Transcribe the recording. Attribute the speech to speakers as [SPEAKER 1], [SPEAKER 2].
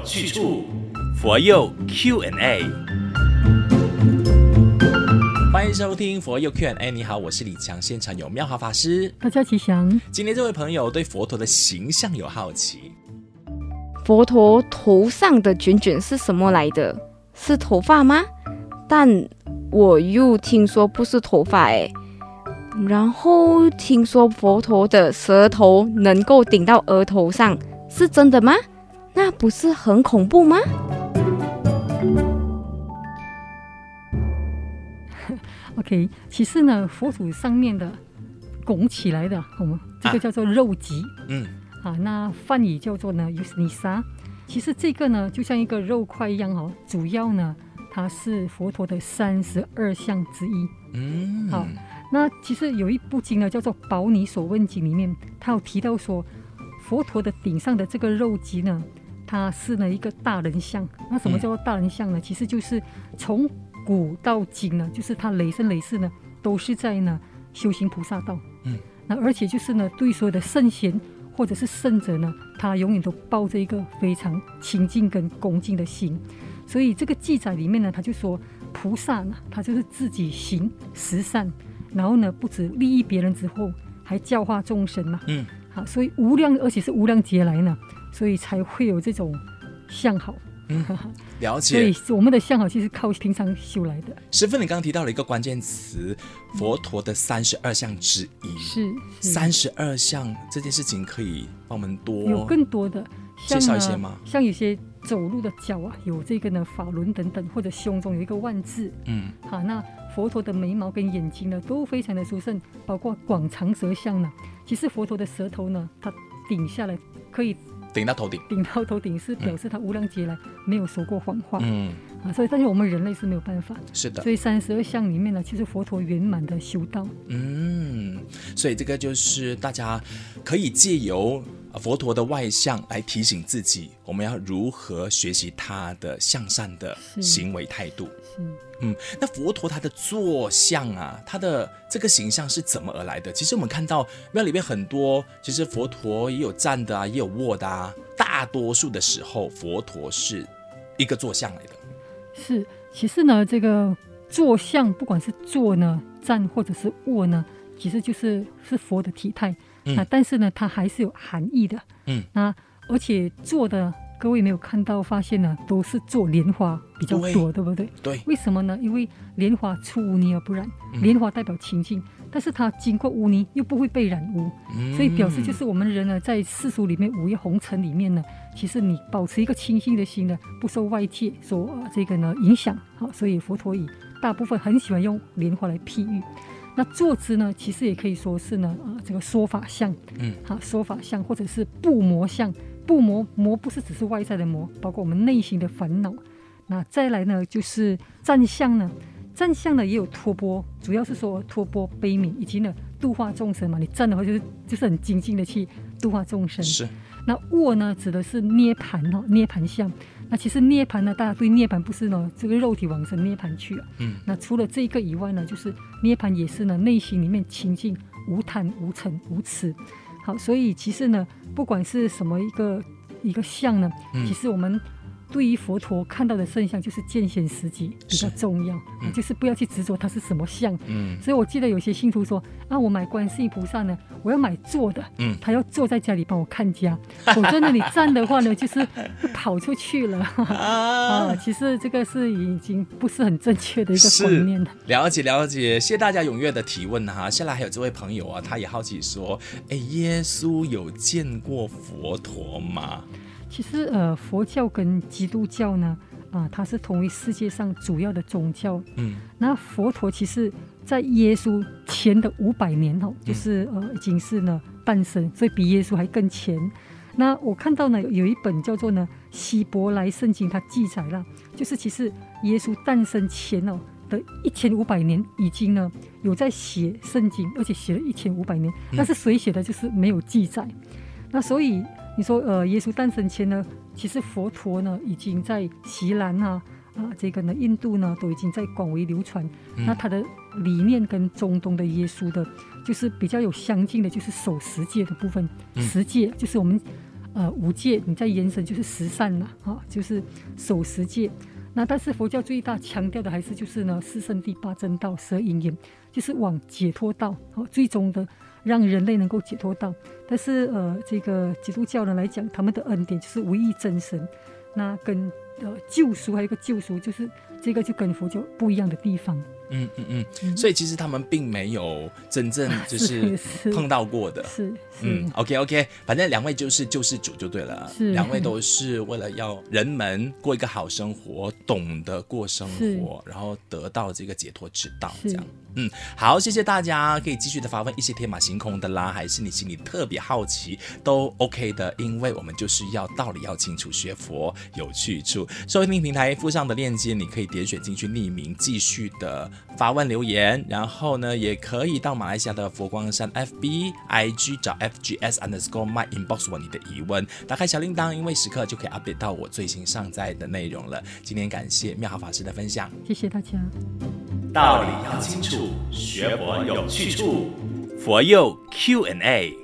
[SPEAKER 1] 有去处，佛佑 Q&A。欢迎收听佛佑 Q&A。你好，我是李强，现场有妙华法师，
[SPEAKER 2] 大家吉祥。
[SPEAKER 1] 今天这位朋友对佛陀的形象有好奇，
[SPEAKER 3] 佛陀头上的卷卷是什么来的？是头发吗？但我又听说不是头发哎。然后听说佛陀的舌头能够顶到额头上，是真的吗？那不是很恐怖吗？
[SPEAKER 2] OK，其实呢，佛祖上面的拱起来的，我们这个叫做肉髻，嗯，啊，那梵语叫做呢尤斯尼沙。其实这个呢，就像一个肉块一样哦，主要呢，它是佛陀的三十二相之一，嗯，好。那其实有一部经呢，叫做《宝尼所问经》里面，它有提到说，佛陀的顶上的这个肉脊呢，它是呢一个大人像。那什么叫做大人像呢？嗯、其实就是从古到今呢，就是他累生累世呢，都是在呢修行菩萨道。嗯。那而且就是呢，对所有的圣贤或者是圣者呢，他永远都抱着一个非常亲近跟恭敬的心。所以这个记载里面呢，他就说，菩萨呢，他就是自己行十善。然后呢，不止利益别人之后，还教化众生嘛。嗯，好，所以无量，而且是无量劫来呢，所以才会有这种相好。
[SPEAKER 1] 嗯，了解。
[SPEAKER 2] 所以我们的相好其实靠平常修来的。
[SPEAKER 1] 师父，你刚刚提到了一个关键词，佛陀的三十二相之一。
[SPEAKER 2] 是。
[SPEAKER 1] 三十二相这件事情，可以帮我们多
[SPEAKER 2] 有更多的
[SPEAKER 1] 介绍一些吗？
[SPEAKER 2] 像有些走路的脚啊，有这个呢法轮等等，或者胸中有一个万字。嗯，好，那。佛陀的眉毛跟眼睛呢，都非常的殊胜，包括广长舌相呢。其实佛陀的舌头呢，它顶下来可以
[SPEAKER 1] 顶到头顶，
[SPEAKER 2] 顶到头顶是表示他无量劫来没有说过谎话。嗯啊，所以但是我们人类是没有办法。
[SPEAKER 1] 是的。
[SPEAKER 2] 所以三十二相里面呢，其实佛陀圆满的修道。
[SPEAKER 1] 嗯，所以这个就是大家可以借由。佛陀的外相来提醒自己，我们要如何学习他的向善的行为态度。嗯，那佛陀他的坐像啊，他的这个形象是怎么而来的？其实我们看到庙里面很多，其实佛陀也有站的啊，也有卧的啊。大多数的时候，佛陀是一个坐像来的。
[SPEAKER 2] 是，其实呢，这个坐像，不管是坐呢、站或者是卧呢，其实就是是佛的体态。那、嗯、但是呢，它还是有含义的。嗯，那而且做的各位没有看到发现呢，都是做莲花比较多，对，对不对？
[SPEAKER 1] 对。
[SPEAKER 2] 为什么呢？因为莲花出污泥而不染，莲花代表清净，但是它经过污泥又不会被染污，嗯、所以表示就是我们人呢，在世俗里面五欲红尘里面呢，其实你保持一个清净的心呢，不受外界所、呃、这个呢影响。好，所以佛陀以大部分很喜欢用莲花来譬喻。那坐姿呢，其实也可以说是呢，啊、呃，这个说法像，嗯，好，说法像，或者是不魔像，不魔魔不是只是外在的魔，包括我们内心的烦恼。那再来呢，就是站相呢，站相呢也有托钵，主要是说托钵悲悯以及呢度化众生嘛。你站的话就是就是很精进的去度化众生。是。那卧呢，指的是涅盘哦，涅盘相。那其实涅槃呢，大家对涅槃不是呢这个肉体往生涅槃去啊。嗯。那除了这个以外呢，就是涅槃也是呢内心里面清净无贪无嗔无痴。好，所以其实呢，不管是什么一个一个相呢，嗯、其实我们。对于佛陀看到的圣像，就是见贤思齐比较重要，嗯、就是不要去执着它是什么像。嗯，所以我记得有些信徒说啊，我买观世音菩萨呢，我要买坐的，嗯，他要坐在家里帮我看家，否则呢，你站的话呢，就是跑出去了。啊，其实这个是已经不是很正确的一个观念了。
[SPEAKER 1] 了解了解，谢谢大家踊跃的提问哈。下来还有这位朋友啊，他也好奇说，哎，耶稣有见过佛陀吗？
[SPEAKER 2] 其实，呃，佛教跟基督教呢，啊、呃，它是同一世界上主要的宗教。嗯，那佛陀其实，在耶稣前的五百年哦，就是呃，已经是呢诞生，所以比耶稣还更前。那我看到呢，有一本叫做呢《希伯来圣经》，它记载了，就是其实耶稣诞生前哦的一千五百年，已经呢有在写圣经，而且写了一千五百年。但是谁写的？就是没有记载。那所以。你说，呃，耶稣诞生前呢，其实佛陀呢已经在锡兰啊啊，这个呢印度呢都已经在广为流传。嗯、那他的理念跟中东的耶稣的，就是比较有相近的，就是守十戒的部分。嗯、十戒就是我们呃五戒，你在延伸就是十善了啊，就是守十戒。那但是佛教最大强调的还是就是呢四圣谛、八正道、十二因缘，就是往解脱道，好，最终的让人类能够解脱到。但是呃，这个基督教人来讲，他们的恩典就是唯一真神，那跟呃救赎还有一个救赎，就是这个就跟佛教不一样的地方。
[SPEAKER 1] 嗯嗯嗯，所以其实他们并没有真正就是碰到过的，
[SPEAKER 2] 是，是，
[SPEAKER 1] 嗯，OK OK，反正两位就是救世主就对了，是，两位都是为了要人们过一个好生活，懂得过生活，然后得到这个解脱之道，这样，嗯，好，谢谢大家，可以继续的发问一些天马行空的啦，还是你心里特别好奇都 OK 的，因为我们就是要道理要清楚，学佛有去处。收听平台附上的链接，你可以点选进去匿名继续的。发问留言，然后呢，也可以到马来西亚的佛光山 FB IG 找 FGS underscore my inbox 问你的疑问，打开小铃铛，因为时刻就可以 update 到我最新上载的内容了。今天感谢妙好法师的分享，
[SPEAKER 2] 谢谢大家。
[SPEAKER 1] 道理要清楚，学佛有去处，佛佑 Q&A。